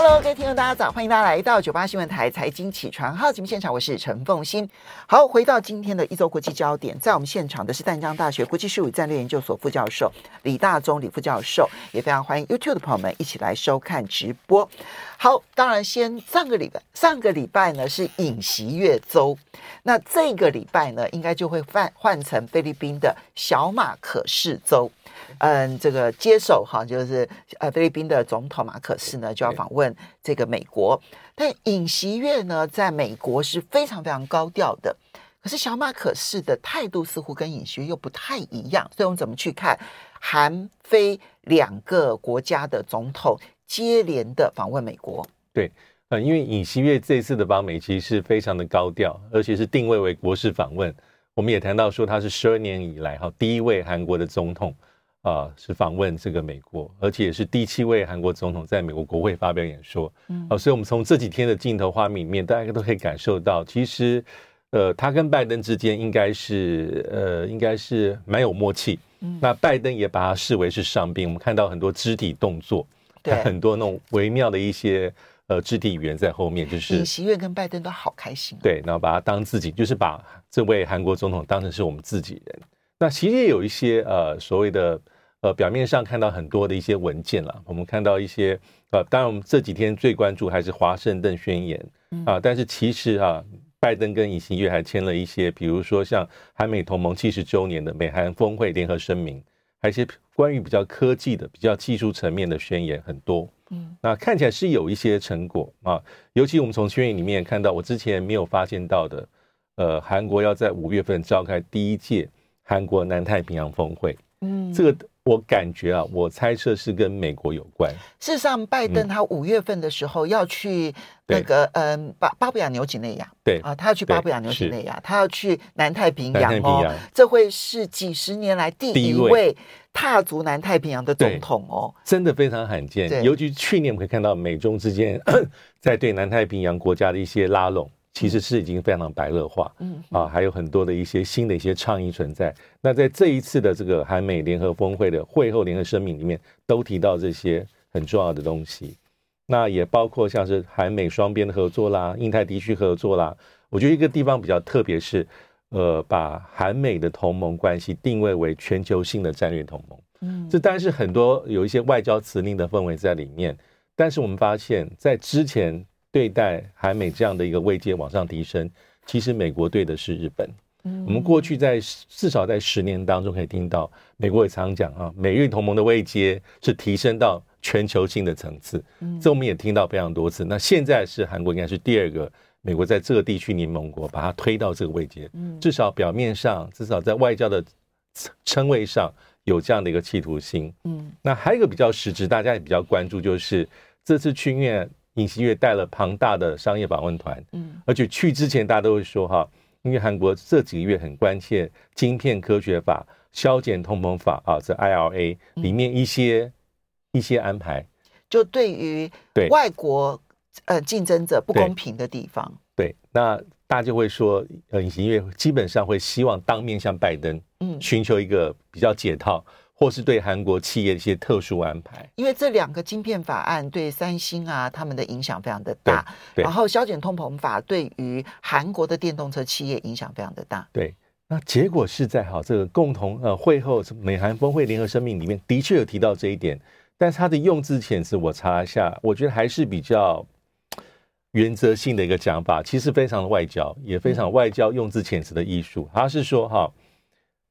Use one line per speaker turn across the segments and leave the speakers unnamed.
Hello，各位听众，大家早！欢迎大家来到九八新闻台财经起床号节目现场，我是陈凤欣。好，回到今天的一周国际焦点，在我们现场的是淡江大学国际事务战略研究所副教授李大宗李副教授，也非常欢迎 YouTube 的朋友们一起来收看直播。好，当然先上个礼拜，上个礼拜呢是尹锡月周，那这个礼拜呢应该就会换换成菲律宾的小马可仕周。嗯，这个接手哈，就是呃菲律宾的总统马可仕呢就要访问这个美国，但尹锡悦呢在美国是非常非常高调的，可是小马可仕的态度似乎跟尹锡悦又不太一样，所以我们怎么去看韩非两个国家的总统接连的访问美国？
对，呃，因为尹锡悦这次的访美其实是非常的高调，而且是定位为国事访问，我们也谈到说他是十二年以来哈第一位韩国的总统。啊，是访问这个美国，而且也是第七位韩国总统在美国国会发表演说。嗯，啊，所以我们从这几天的镜头画面里面，大家都可以感受到，其实，呃，他跟拜登之间应该是，呃，应该是蛮有默契。嗯，那拜登也把他视为是上宾，我们看到很多肢体动作，对，很多那种微妙的一些呃肢体语言在后面，就是
尹锡悦跟拜登都好开心。
对，然后把他当自己，就是把这位韩国总统当成是我们自己人。那其实也有一些呃所谓的呃表面上看到很多的一些文件了，我们看到一些呃，当然我们这几天最关注还是华盛顿宣言啊，但是其实啊，拜登跟尹锡悦还签了一些，比如说像韩美同盟七十周年的美韩峰会联合声明，还有一些关于比较科技的、比较技术层面的宣言很多。嗯，那看起来是有一些成果啊，尤其我们从宣言里面看到，我之前没有发现到的，呃，韩国要在五月份召开第一届。韩国南太平洋峰会，嗯，这个我感觉啊，我猜测是跟美国有关。
事实上，拜登他五月份的时候要去那个，嗯，巴巴布亚纽几内亚，
对。
啊，他要去巴布亚纽几内亚，他要去南太平洋哦，这会是几十年来第一位踏足南太平洋的总统哦，
真的非常罕见。尤其去年我们可以看到美中之间 在对南太平洋国家的一些拉拢。其实是已经非常白热化，嗯啊，还有很多的一些新的一些倡议存在。那在这一次的这个韩美联合峰会的会后联合声明里面，都提到这些很重要的东西。那也包括像是韩美双边的合作啦，印太地区合作啦。我觉得一个地方比较特别是，呃，把韩美的同盟关系定位为全球性的战略同盟。嗯，这当然是很多有一些外交辞令的氛围在里面。但是我们发现，在之前。对待韩美这样的一个位阶往上提升，其实美国对的是日本。嗯，我们过去在至少在十年当中可以听到，美国也常讲啊，美日同盟的位阶是提升到全球性的层次。嗯，这我们也听到非常多次。那现在是韩国应该是第二个美国在这个地区联盟国，把它推到这个位阶。嗯，至少表面上，至少在外交的称谓上有这样的一个企图心。嗯，那还有一个比较实质，大家也比较关注，就是这次去院。尹锡悦带了庞大的商业访问团，嗯，而且去之前大家都会说哈，因为韩国这几个月很关切晶片科学法、削减通膨法啊，这 IRA 里面一些、嗯、一些安排，
就对于对。外国呃竞争者不公平的地方，
对，对那大家就会说，呃，尹锡悦基本上会希望当面向拜登，嗯，寻求一个比较解套。或是对韩国企业的一些特殊安排，
因为这两个晶片法案对三星啊他们的影响非常的大，然后削减通膨法对于韩国的电动车企业影响非常的大。
对，那结果是在哈这个共同呃会后美韩峰会联合声明里面的确有提到这一点，但是它的用字遣词我查一下，我觉得还是比较原则性的一个讲法，其实非常的外交，也非常外交用字遣词的艺术。他是说哈，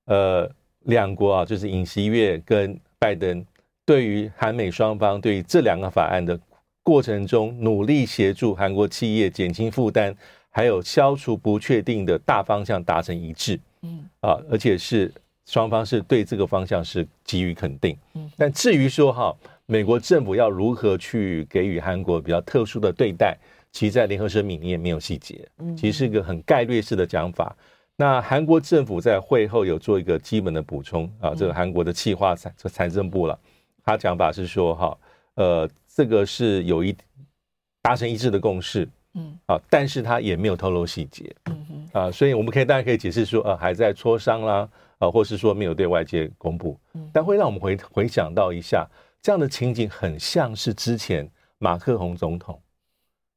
呃。两国啊，就是尹锡悦跟拜登，对于韩美双方对于这两个法案的过程中，努力协助韩国企业减轻负担，还有消除不确定的大方向达成一致。嗯，啊，而且是双方是对这个方向是给予肯定。嗯，但至于说哈，美国政府要如何去给予韩国比较特殊的对待，其实在联合声明里面没有细节。嗯，其实是一个很概略式的讲法。那韩国政府在会后有做一个基本的补充啊，这个韩国的企划财财政部了，他讲法是说哈，呃，这个是有一达成一致的共识，嗯，啊，但是他也没有透露细节，嗯啊，所以我们可以大家可以解释说，呃，还在磋商啦，啊，或是说没有对外界公布，但会让我们回回想到一下，这样的情景很像是之前马克宏总统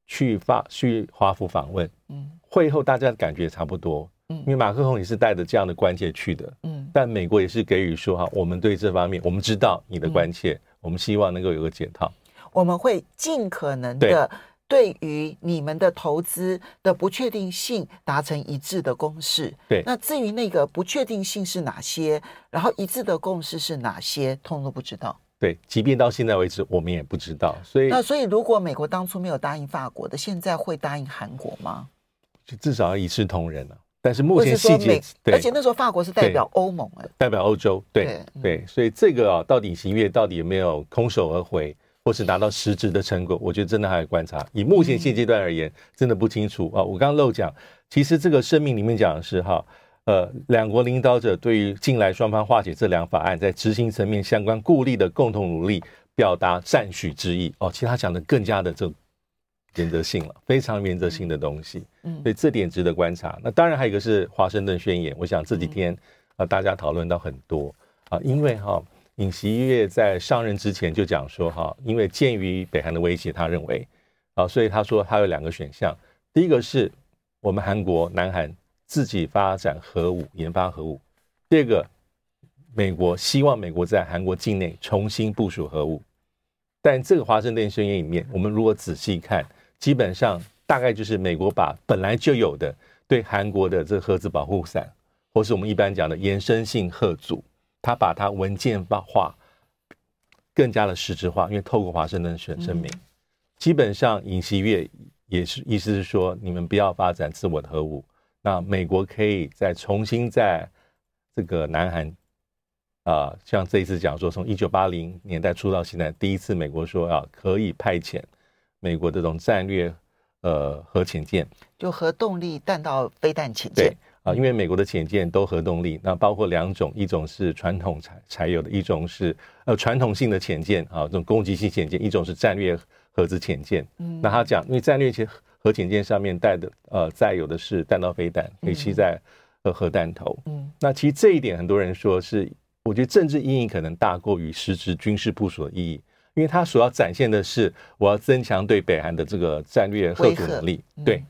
去发去华府访问，嗯，会后大家的感觉差不多，嗯，因为马克宏也是带着这样的关切去的，嗯，但美国也是给予说哈，我们对这方面我们知道你的关切，我们希望能够有个解套，
我们会尽可能的。对于你们的投资的不确定性达成一致的共识。
对，
那至于那个不确定性是哪些，然后一致的共识是哪些，通通都不知道。
对，即便到现在为止，我们也不知道。所以，
那所以如果美国当初没有答应法国的，现在会答应韩国吗？
就至少要一视同仁了。但是目前细
节，而且那时候法国是代表欧盟，哎，
代表欧洲，对对，所以这个啊，到底行月到底有没有空手而回？或是拿到实质的成果，我觉得真的还要观察。以目前现阶段而言，真的不清楚啊。我刚刚漏讲，其实这个声明里面讲的是哈，呃，两国领导者对于近来双方化解这两法案在执行层面相关顾虑的共同努力，表达赞许之意。哦，其实他讲的更加的这原则性了，非常原则性的东西。嗯，所以这点值得观察。那当然还有一个是华盛顿宣言，我想这几天啊大家讨论到很多啊，因为哈。尹锡悦在上任之前就讲说，哈，因为鉴于北韩的威胁，他认为，啊，所以他说他有两个选项，第一个是我们韩国、南韩自己发展核武、研发核武；第二个，美国希望美国在韩国境内重新部署核武。但这个华盛顿宣言里面，我们如果仔细看，基本上大概就是美国把本来就有的对韩国的这个核子保护伞，或是我们一般讲的延伸性核组。他把它文件化，更加的实质化，因为透过华盛顿宣声明，基本上尹锡悦也是意思是说，你们不要发展自我的核武，那美国可以再重新在这个南韩啊，像这一次讲说，从一九八零年代初到现在，第一次美国说啊，可以派遣美国这种战略呃核潜舰，
就核动力弹道飞弹潜舰。
啊，因为美国的潜舰都核动力，那包括两种，一种是传统才才有的，一种是呃传统性的潜舰啊，这种攻击性潜舰，一种是战略核子潜舰。嗯，那他讲，因为战略潜核潜舰上面带的呃载有的是弹道飞弹，可以携带呃核弹头。嗯，那其实这一点很多人说是，我觉得政治意义可能大过于实质军事部署的意义，因为它所要展现的是我要增强对北韩的这个战略核武能力。对。嗯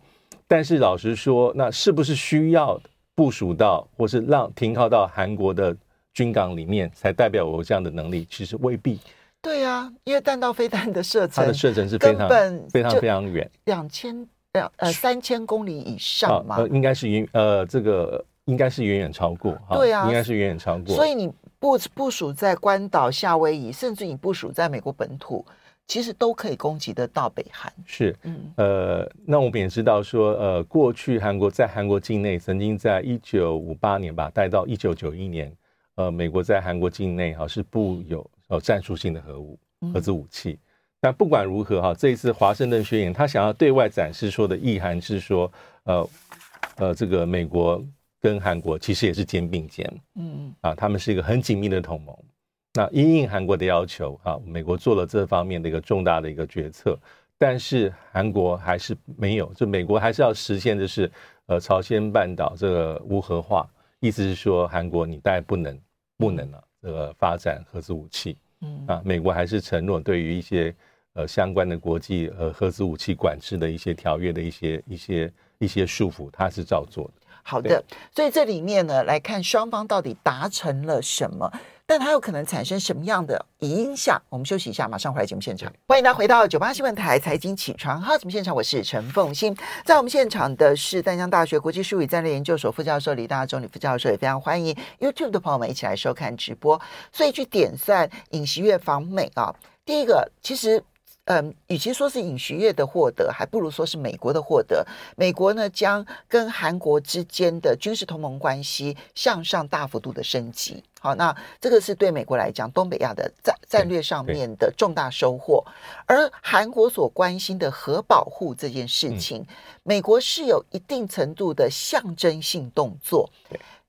但是老实说，那是不是需要部署到，或是让停靠到韩国的军港里面，才代表我有这样的能力？其实未必。
对呀、啊，因为弹道飞弹的射程，
它的射程是非常非常非常远，
两千两呃三千公里以上嘛。
呃，应该是远呃这个应该是远远超过。
对啊，
应该是远远超过。
所以你部部署在关岛、夏威夷，甚至你部署在美国本土。其实都可以攻击得到北韩。
是，嗯，呃，那我们也知道说，呃，过去韩国在韩国境内曾经在一九五八年吧，带到一九九一年，呃，美国在韩国境内哈是布有呃战术性的核武、核子武器。但不管如何哈，这一次华盛顿宣言，他想要对外展示说的意涵是说，呃，呃，这个美国跟韩国其实也是肩并肩，嗯嗯，啊，他们是一个很紧密的同盟。那因应韩国的要求啊，美国做了这方面的一个重大的一个决策，但是韩国还是没有，就美国还是要实现的是，呃，朝鲜半岛这个无核化，意思是说韩国你大概不能不能啊，这个发展核子武器，嗯啊，美国还是承诺对于一些呃相关的国际呃核子武器管制的一些条约的一些一些一些束缚，它是照做的。
好的，所以这里面呢，来看双方到底达成了什么。但它有可能产生什么样的影响？我们休息一下，马上回来节目现场。欢迎大家回到九八新闻台财经起床号节目现场，我是陈凤欣。在我们现场的是淡江大学国际术语战略研究所副教授李大中李副教授，也非常欢迎 YouTube 的朋友们一起来收看直播。所以去点算尹锡悦访美啊，第一个其实。嗯，与其说是尹锡悦的获得，还不如说是美国的获得。美国呢，将跟韩国之间的军事同盟关系向上大幅度的升级。好，那这个是对美国来讲，东北亚的战战略上面的重大收获。而韩国所关心的核保护这件事情，美国是有一定程度的象征性动作，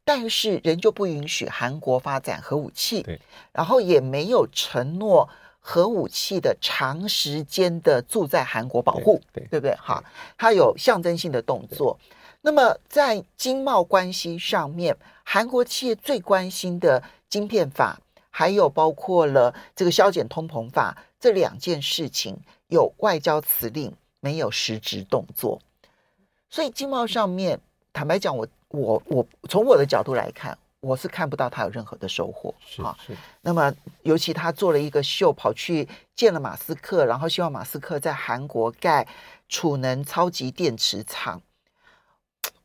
但是仍旧不允许韩国发展核武器，然后也没有承诺。核武器的长时间的驻在韩国保
护，
对，不对？好，它有象征性的动作。那么在经贸关系上面，韩国企业最关心的晶片法，还有包括了这个削减通膨法这两件事情，有外交辞令，没有实质动作。所以经贸上面，坦白讲，我我我从我的角度来看。我是看不到他有任何的收获，
是是。
那么，尤其他做了一个秀，跑去见了马斯克，然后希望马斯克在韩国盖储能超级电池厂。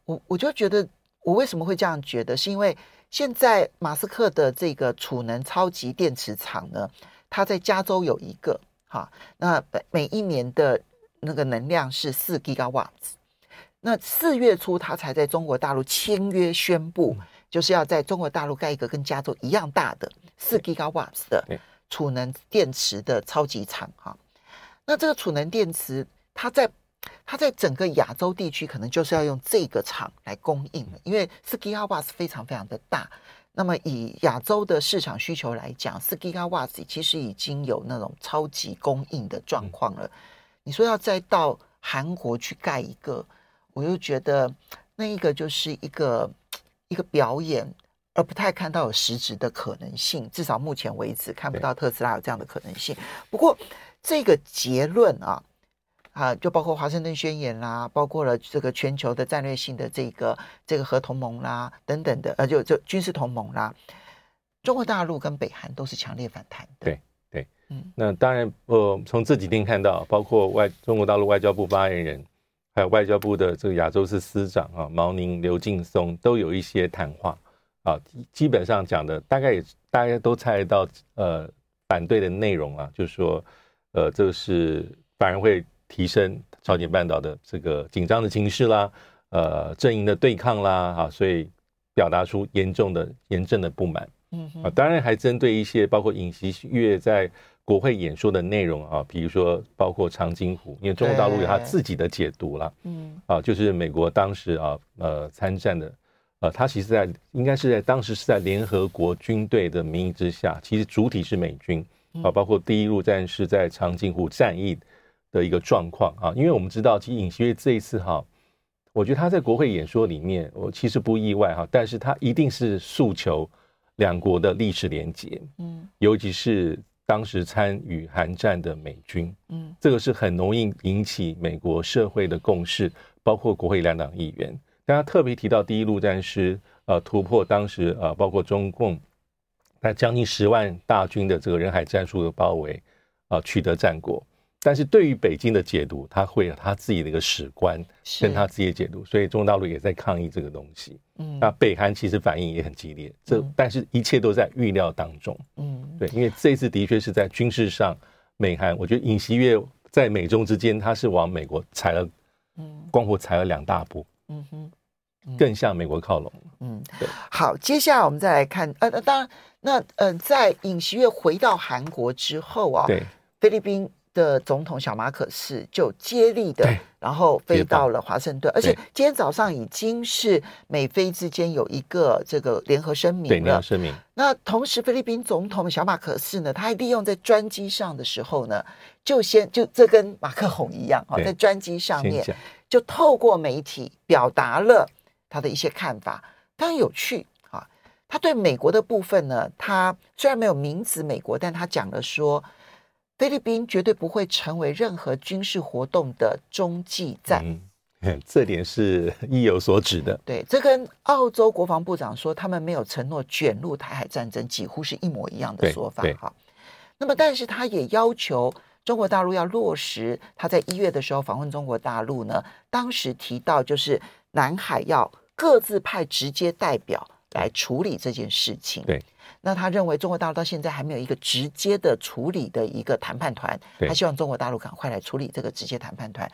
我我就觉得，我为什么会这样觉得？是因为现在马斯克的这个储能超级电池厂呢，他在加州有一个，哈，那每一年的那个能量是四 Gigawatts。那四月初，他才在中国大陆签约宣布。嗯就是要在中国大陆盖一个跟加州一样大的四 gigawatts 的储能电池的超级厂哈。那这个储能电池，它在它在整个亚洲地区可能就是要用这个厂来供应了，因为四 gigawatts 非常非常的大。那么以亚洲的市场需求来讲，四 gigawatts 其实已经有那种超级供应的状况了。你说要再到韩国去盖一个，我又觉得那一个就是一个。一个表演，而不太看到有实质的可能性。至少目前为止，看不到特斯拉有这样的可能性。不过，这个结论啊，啊，就包括华盛顿宣言啦，包括了这个全球的战略性的这个这个核同盟啦等等的，呃，就就军事同盟啦，中国大陆跟北韩都是强烈反弹的。
对对，嗯，那当然，呃，从这几天看到，包括外中国大陆外交部发言人。还有外交部的这个亚洲司司长啊，毛宁、刘劲松都有一些谈话啊，基本上讲的大概也大家都猜得到，呃，反对的内容啊，就是说，呃，这个是反而会提升朝鲜半岛的这个紧张的情势啦，呃，阵营的对抗啦，啊，所以表达出严重的、严正的不满。嗯啊，当然还针对一些包括尹锡悦在。国会演说的内容啊，比如说包括长津湖，因为中国大陆有他自己的解读了，嗯，啊，就是美国当时啊，呃，参战的，呃，他其实在应该是在当时是在联合国军队的名义之下，其实主体是美军啊，包括第一陆战是在长津湖战役的一个状况啊，因为我们知道，其实尹锡悦这一次哈，我觉得他在国会演说里面，我其实不意外哈，但是他一定是诉求两国的历史连结，嗯，尤其是。当时参与韩战的美军，嗯，这个是很容易引起美国社会的共识，包括国会两党议员。大家特别提到第一陆战师，呃，突破当时呃，包括中共那将近十万大军的这个人海战术的包围，啊、呃，取得战果。但是对于北京的解读，他会有他自己的一个史观，跟他自己的解读，所以中国大陆也在抗议这个东西。嗯，那北韩其实反应也很激烈，这、嗯、但是一切都在预料当中。嗯，对，因为这次的确是在军事上，美韩，我觉得尹锡悦在美中之间，他是往美国踩了，嗯，光复踩了两大步。嗯哼，更向美国靠拢。嗯，对。
好，接下来我们再来看，呃，当然，那呃，在尹锡悦回到韩国之后啊，
对，
菲律宾。的总统小马可斯就接力的，然后飞到了华盛顿，而且今天早上已经是美菲之间有一个这个联合声明了。
联合声明。
那同时，菲律宾总统小马可斯呢，他还利用在专机上的时候呢，就先就这跟马克宏一样啊，在专机上面就透过媒体表达了他的一些看法，当然有趣啊。他对美国的部分呢，他虽然没有名指美国，但他讲了说。菲律宾绝对不会成为任何军事活动的中继站，
嗯，这点是意有所指的。
对，这跟澳洲国防部长说他们没有承诺卷入台海战争几乎是一模一样的说法。哈，那么但是他也要求中国大陆要落实他在一月的时候访问中国大陆呢，当时提到就是南海要各自派直接代表来处理这件事情。
对。
那他认为中国大陆到现在还没有一个直接的处理的一个谈判团，他希望中国大陆赶快来处理这个直接谈判团。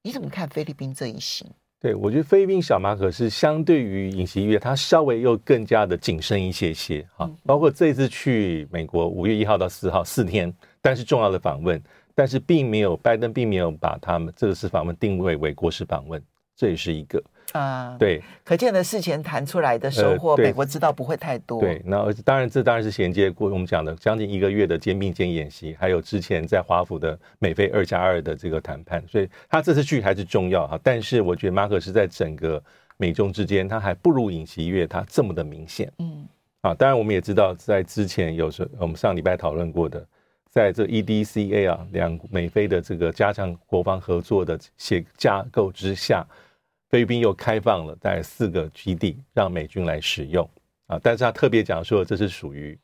你怎么看菲律宾这一行？
对，我觉得菲律宾小马可是相对于尹锡悦，他稍微又更加的谨慎一些些哈。包括这次去美国五月一号到四号四天，但是重要的访问，但是并没有拜登并没有把他们这个次访问定位为国事访问，这也是一个。
啊，
对，
可见的事前谈出来的收获，美国知道不会太多。
对，那当然这当然是衔接过我们讲的将近一个月的肩并肩演习，还有之前在华府的美菲二加二的这个谈判，所以他这次去还是重要哈。但是我觉得马可是在整个美中之间，他还不如尹锡悦他这么的明显。嗯，啊，当然我们也知道，在之前有时候我们上礼拜讨论过的。在这 EDCA 啊，两美菲的这个加强国防合作的协架构之下，菲律宾又开放了大概四个基地让美军来使用啊，但是他特别讲说这是属于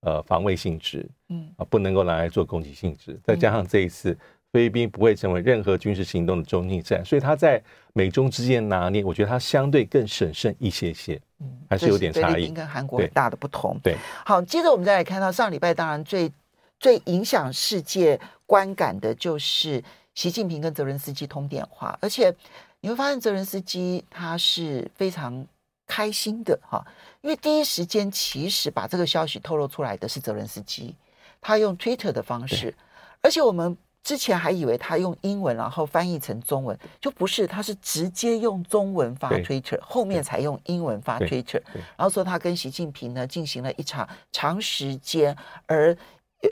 呃防卫性质，嗯啊，不能够拿来做攻击性质。再加上这一次菲律宾不会成为任何军事行动的中继站，所以他在美中之间拿捏，我觉得他相对更审慎一些些，嗯，还是有点差异。
跟韩国很大的不同。
对，
好，接着我们再来看到上礼拜，当然最。最影响世界观感的就是习近平跟泽伦斯基通电话，而且你会发现泽伦斯基他是非常开心的哈，因为第一时间其实把这个消息透露出来的是泽伦斯基，他用 Twitter 的方式，而且我们之前还以为他用英文然后翻译成中文，就不是，他是直接用中文发 Twitter，后面才用英文发 Twitter，然后说他跟习近平呢进行了一场长时间而。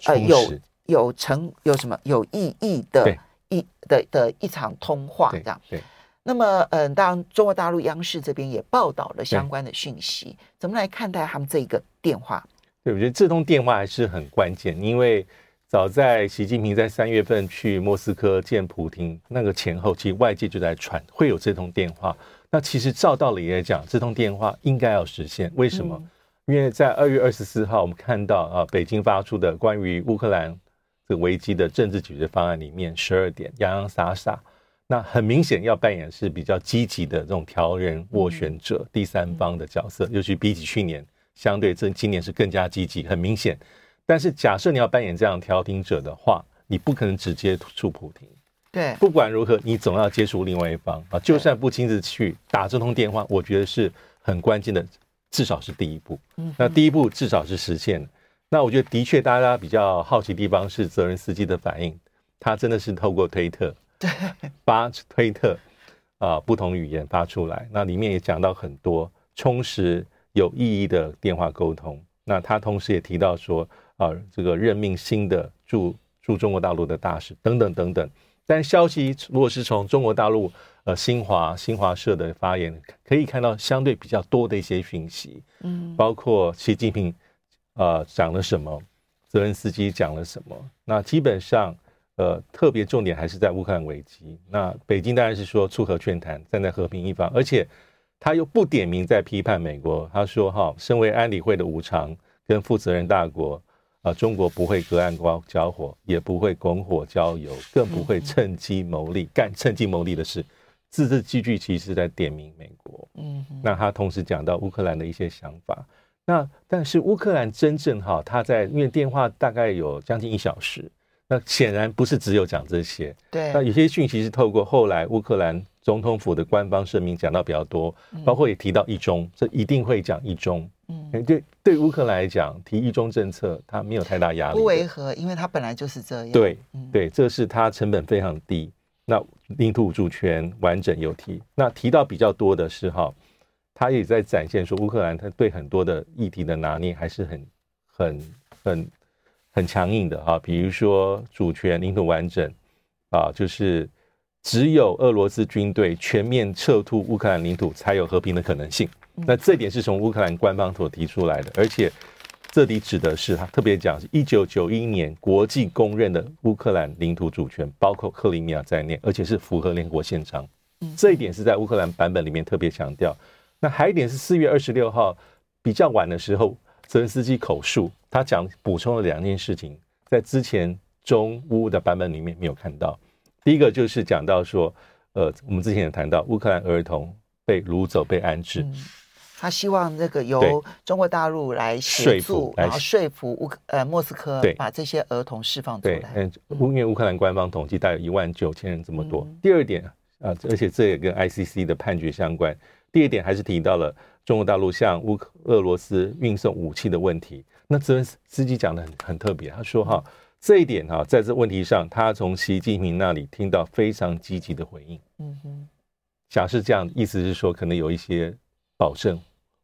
呃，有有成有什么有意义的一的的一场通话这样。对。那么，嗯、呃，当然，中国大陆央视这边也报道了相关的讯息。怎么来看待他们这一个电
话？对，我觉得这通电话还是很关键，因为早在习近平在三月份去莫斯科见普京那个前后，其实外界就在传会有这通电话。那其实照道理来讲，这通电话应该要实现。为什么？嗯因为在二月二十四号，我们看到啊，北京发出的关于乌克兰这个危机的政治解决方案里面，十二点洋洋洒洒，那很明显要扮演是比较积极的这种调人斡旋者、第三方的角色，尤其比起去年，相对这今年是更加积极，很明显。但是假设你要扮演这样调停者的话，你不可能直接触普亭，
对，
不管如何，你总要接触另外一方啊，就算不亲自去打这通电话，我觉得是很关键的。至少是第一步，那第一步至少是实现。那我觉得的确，大家比较好奇的地方是泽伦斯基的反应，他真的是透过推特对发推特啊，不同语言发出来。那里面也讲到很多充实有意义的电话沟通。那他同时也提到说啊，这个任命新的驻驻中国大陆的大使等等等等。但消息如果是从中国大陆。呃，新华新华社的发言可以看到相对比较多的一些讯息，嗯，包括习近平呃讲了什么，泽连斯基讲了什么。那基本上，呃，特别重点还是在乌克兰危机。那北京当然是说促和劝谈，站在和平一方，而且他又不点名在批判美国。他说：“哈，身为安理会的无常跟负责任大国，啊、呃，中国不会隔岸观交火，也不会拱火浇油，更不会趁机牟利，干趁机牟利的事。”字字句句其实在点名美国，嗯，那他同时讲到乌克兰的一些想法，那但是乌克兰真正哈，他在因为电话大概有将近一小时，那显然不是只有讲这些，
对，
那有些讯息是透过后来乌克兰总统府的官方声明讲到比较多，包括也提到一中，这一定会讲一中，嗯，对，对乌克兰来讲提一中政策，它没有太大压力，
不违和，因为它本来就是这样，
对，对，这是它成本非常低。那领土主权完整有提，那提到比较多的是哈，他也在展现说乌克兰他对很多的议题的拿捏还是很很很很强硬的啊，比如说主权领土完整啊，就是只有俄罗斯军队全面撤出乌克兰领土才有和平的可能性。那这点是从乌克兰官方所提出来的，而且。这里指的是他特别讲是一九九一年国际公认的乌克兰领土主权，包括克里米亚在内，而且是符合联合国宪章。这一点是在乌克兰版本里面特别强调。那还有一点是四月二十六号比较晚的时候，泽连斯基口述，他讲补充了两件事情，在之前中乌的版本里面没有看到。第一个就是讲到说，呃，我们之前也谈到乌克兰儿童被掳走、被安置。
他希望那个由中国大陆来协助，然后说服乌克呃莫斯科把这些儿童释放出来。
嗯，因为乌克兰官方统计大概一万九千人这么多。第二点啊，而且这也跟 ICC 的判决相关。第二点还是提到了中国大陆向乌克俄罗斯运送武器的问题。那泽连斯基讲的很很特别，他说哈这一点哈在这问题上，他从习近平那里听到非常积极的回应。嗯哼。假设这样，意思是说可能有一些保证，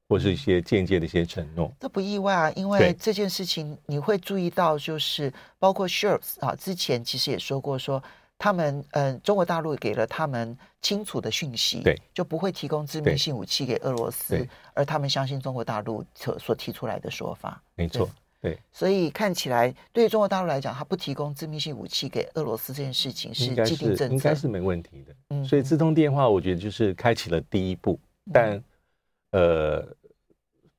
或是一些间接的一些承诺。
这不意外啊，因为这件事情你会注意到，就是包括 Scholz 啊，之前其实也说过说。他们嗯，中国大陆给了他们清楚的讯息，
对，
就不会提供致命性武器给俄罗斯，而他们相信中国大陆所所提出来的说法，
没错，对。
所以看起来，对于中国大陆来讲，他不提供致命性武器给俄罗斯这件事情是既定政策，
应该是没问题的。嗯，所以自通电话，我觉得就是开启了第一步，但呃，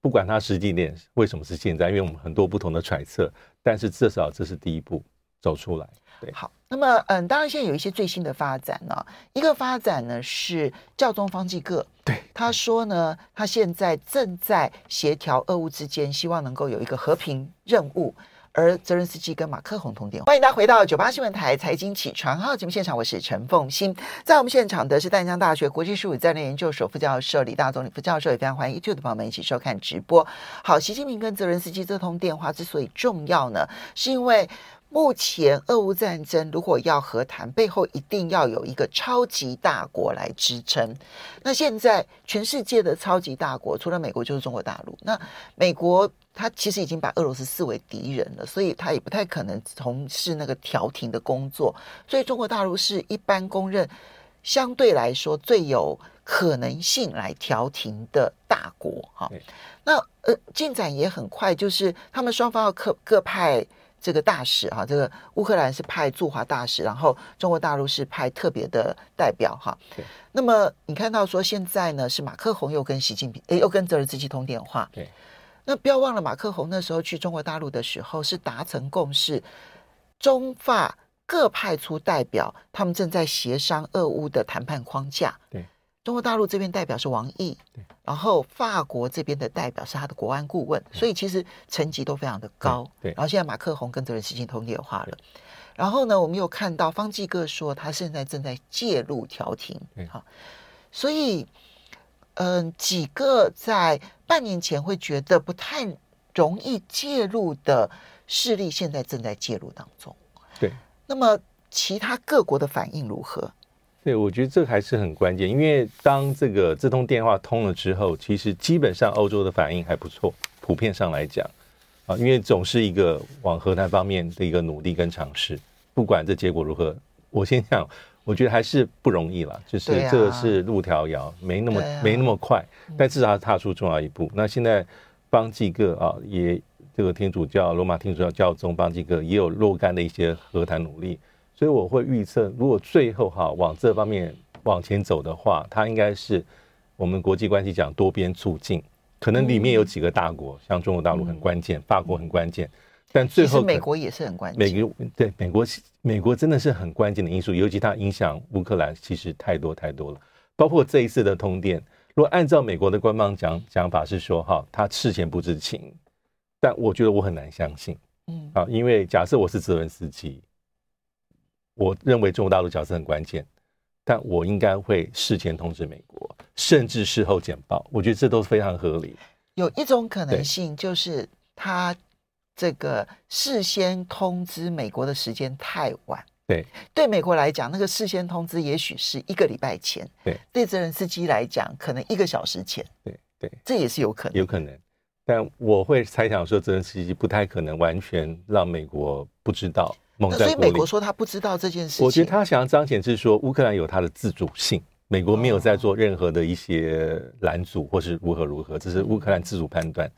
不管它实际点为什么是现在，因为我们很多不同的揣测，但是至少这是第一步走出来。
好，那么嗯，当然现在有一些最新的发展呢、啊。一个发展呢是教宗方济各，
对
他说呢，他现在正在协调俄乌之间，希望能够有一个和平任务。而泽伦斯基跟马克宏通电话，欢迎大家回到九八新闻台财经起床号节目现场，我是陈凤欣，在我们现场的是淡江大学国际术语战略研究所副教授李大总理副教授，也非常欢迎 YouTube 的朋友们一起收看直播。好，习近平跟泽伦斯基这通电话之所以重要呢，是因为。目前俄乌战争如果要和谈，背后一定要有一个超级大国来支撑。那现在全世界的超级大国，除了美国就是中国大陆。那美国它其实已经把俄罗斯视为敌人了，所以它也不太可能从事那个调停的工作。所以中国大陆是一般公认相对来说最有可能性来调停的大国。哈，那呃进展也很快，就是他们双方要各各派。这个大使哈，这个乌克兰是派驻华大使，然后中国大陆是派特别的代表哈。
对。
那么你看到说现在呢，是马克宏又跟习近平，诶，又跟泽连斯基通电话。
对。
那不要忘了，马克宏那时候去中国大陆的时候是达成共识，中法各派出代表，他们正在协商俄乌的谈判框架。
对。
中国大陆这边代表是王毅，
对，
然后法国这边的代表是他的国安顾问，所以其实层级都非常的高，
对。
然后现在马克宏跟泽连斯基通电话了，然后呢，我们又看到方济各说他现在正在介入调停，好，所以，嗯、呃，几个在半年前会觉得不太容易介入的势力，现在正在介入当中，
对。
那么其他各国的反应如何？
对，我觉得这还是很关键，因为当这个这通电话通了之后，其实基本上欧洲的反应还不错，普遍上来讲，啊，因为总是一个往和谈方面的一个努力跟尝试，不管这结果如何，我先讲，我觉得还是不容易了，就是这个是路迢遥，没那么没那么快，但至少踏出重要一步。那现在邦济各啊，也这个天主教罗马天主教教宗邦济各也有若干的一些和谈努力。所以我会预测，如果最后哈往这方面往前走的话，它应该是我们国际关系讲多边促进，可能里面有几个大国，像中国大陆很关键，法国很关键，但最后
美国也是很关键。
美国对美国，美国真的是很关键的因素，尤其它影响乌克兰其实太多太多了。包括这一次的通电，如果按照美国的官方讲讲法是说哈，他事前不知情，但我觉得我很难相信，嗯啊，因为假设我是泽文斯基。我认为中国大陆角色很关键，但我应该会事前通知美国，甚至事后简报。我觉得这都是非常合理。
有一种可能性就是他这个事先通知美国的时间太晚。
对，
对美国来讲，那个事先通知也许是一个礼拜前。
对，
对泽连斯基来讲，可能一个小时前。
对对，
这也是有可能，
有可能。但我会猜想说，泽连斯基不太可能完全让美国不知道。
所以美国说他不知道这件事情。
我觉得他想要彰显是说乌克兰有他的自主性，美国没有在做任何的一些拦阻或是如何如何，这是乌克兰自主判断。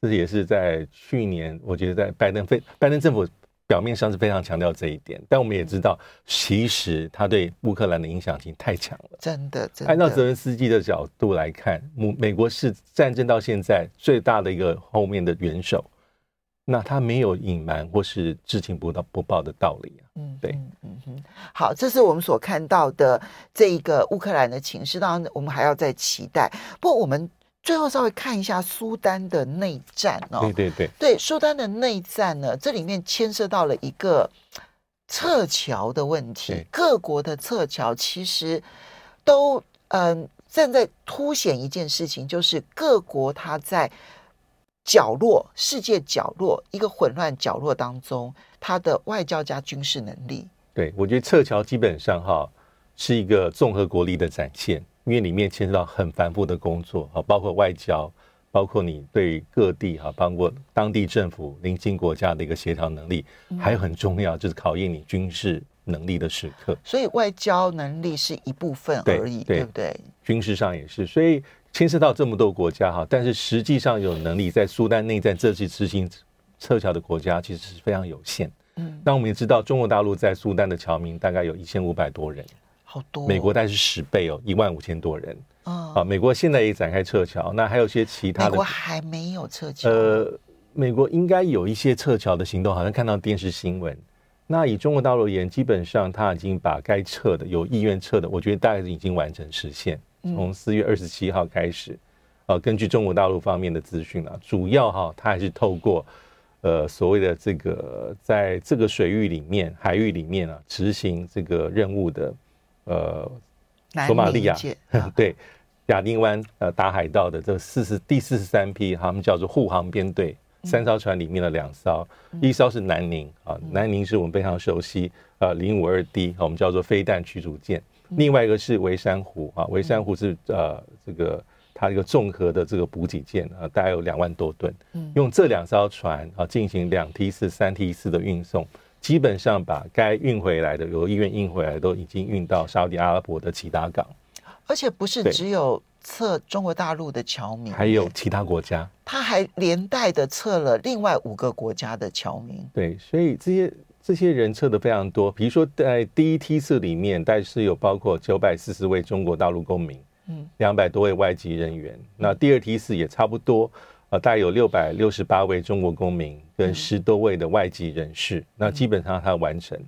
这也是在去年，我觉得在拜登非拜登政府表面上是非常强调这一点，但我们也知道，其实他对乌克兰的影响性太强了。
真的，真的。
按照泽伦斯基的角度来看，美美国是战争到现在最大的一个后面的元首。那他没有隐瞒或是知情不到不报的道理啊。嗯，对，
嗯哼，好，这是我们所看到的这一个乌克兰的情势。当然，我们还要再期待。不过，我们最后稍微看一下苏丹的内战哦。
对对对，
对苏丹的内战呢，这里面牵涉到了一个撤侨的问题。各国的撤侨其实都嗯正在凸显一件事情，就是各国它在。角落，世界角落，一个混乱角落当中，他的外交加军事能力。
对，我觉得撤侨基本上哈是一个综合国力的展现。因为里面牵涉到很繁复的工作啊，包括外交，包括你对各地哈，包括当地政府、邻近国家的一个协调能力，还有很重要就是考验你军事能力的时刻。
所以外交能力是一部分而已，对，对不对？
军事上也是，所以牵涉到这么多国家哈，但是实际上有能力在苏丹内战这次执行撤侨的国家其实是非常有限。嗯，那我们也知道，中国大陆在苏丹的侨民大概有一千五百多人，
好多。
美国大概是十倍哦，一万五千多人。啊、哦，美国现在也展开撤侨，那还有一些其他的。
美国还没有撤侨。
呃，美国应该有一些撤侨的行动，好像看到电视新闻。那以中国大陆而言，基本上他已经把该撤的、有意愿撤的，我觉得大概已经完成实现。从四月二十七号开始，啊、呃，根据中国大陆方面的资讯啊，主要哈，它还是透过。呃，所谓的这个，在这个水域里面、海域里面啊，执行这个任务的，呃，索马利亚 对亚丁湾呃打海盗的这四十第四十三批，他们叫做护航编队，三艘船里面的两艘，一艘是南宁啊，南宁是我们非常熟悉呃，零五二 D，我们叫做飞弹驱逐舰，另外一个是维山湖啊，维山湖是呃这个。它一个综合的这个补给舰啊，大概有两万多吨，用这两艘船啊进行两梯次、三梯次的运送，基本上把该运回来的、由医院运回来的都已经运到沙特阿拉伯的其他港，
而且不是只有测中国大陆的侨民，
还有其他国家，
他还连带的测了另外五个国家的侨民。
对，所以这些这些人测的非常多，比如说在第一梯次里面，但是有包括九百四十位中国大陆公民。嗯，两百多位外籍人员，那第二梯次也差不多，呃，大概有六百六十八位中国公民跟十多位的外籍人士，那基本上他完成，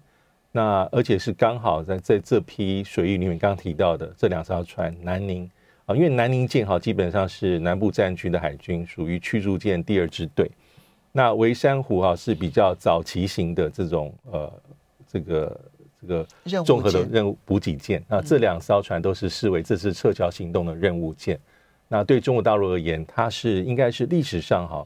那而且是刚好在在这批水域里面刚提到的这两艘船，南宁啊，因为南宁舰哈基本上是南部战区的海军，属于驱逐舰第二支队，那围山湖哈是比较早期型的这种呃这个。这个综合的任务补给舰，那这两艘船都是视为这次撤侨行动的任务舰。那对中国大陆而言，它是应该是历史上哈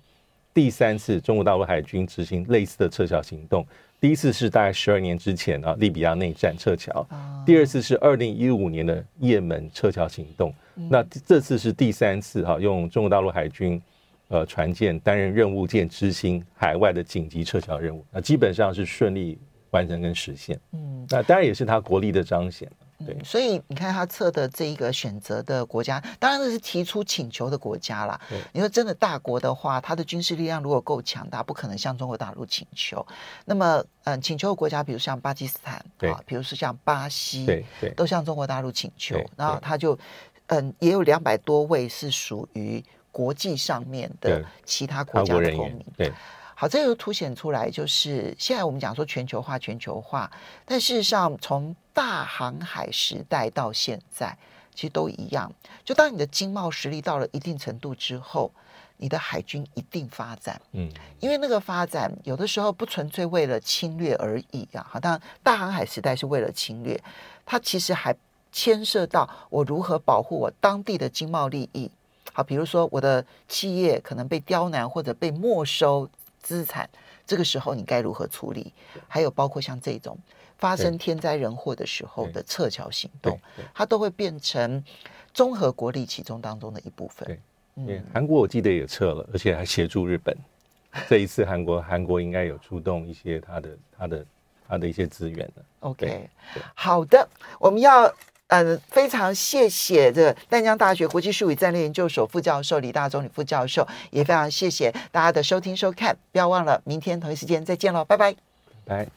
第三次中国大陆海军执行类似的撤侨行动。第一次是大概十二年之前啊，利比亚内战撤侨；第二次是二零一五年的也门撤侨行动。那这次是第三次哈，用中国大陆海军呃船舰担任任务舰执行海外的紧急撤侨任务。那基本上是顺利。完成跟实现，嗯，那当然也是他国力的彰显，对、嗯。
所以你看他测的这一个选择的国家，当然是提出请求的国家啦。对，你说真的大国的话，他的军事力量如果够强大，不可能向中国大陆请求。那么，嗯，请求的国家，比如像巴基斯坦，对啊，比如说像巴西，对对，都向中国大陆请求。然后他就，嗯，也有两百多位是属于国际上面的其他国家的公民，对。好，这又凸显出来，就是现在我们讲说全球化，全球化，但事实上从大航海时代到现在，其实都一样。就当你的经贸实力到了一定程度之后，你的海军一定发展，嗯，因为那个发展有的时候不纯粹为了侵略而已啊。好，当然大航海时代是为了侵略，它其实还牵涉到我如何保护我当地的经贸利益。好，比如说我的企业可能被刁难或者被没收。资产，这个时候你该如何处理？还有包括像这种发生天灾人祸的时候的撤侨行动，它都会变成综合国力其中当中的一部分。对，
嗯，韩国我记得也撤了，而且还协助日本。这一次韩国韩国应该有出动一些他的他的他的一些资源了。
OK，好的，我们要。嗯，非常谢谢这个淡江大学国际术语战略研究所副教授李大中李副教授，也非常谢谢大家的收听收看，不要忘了明天同一时间再见喽，拜拜，
拜。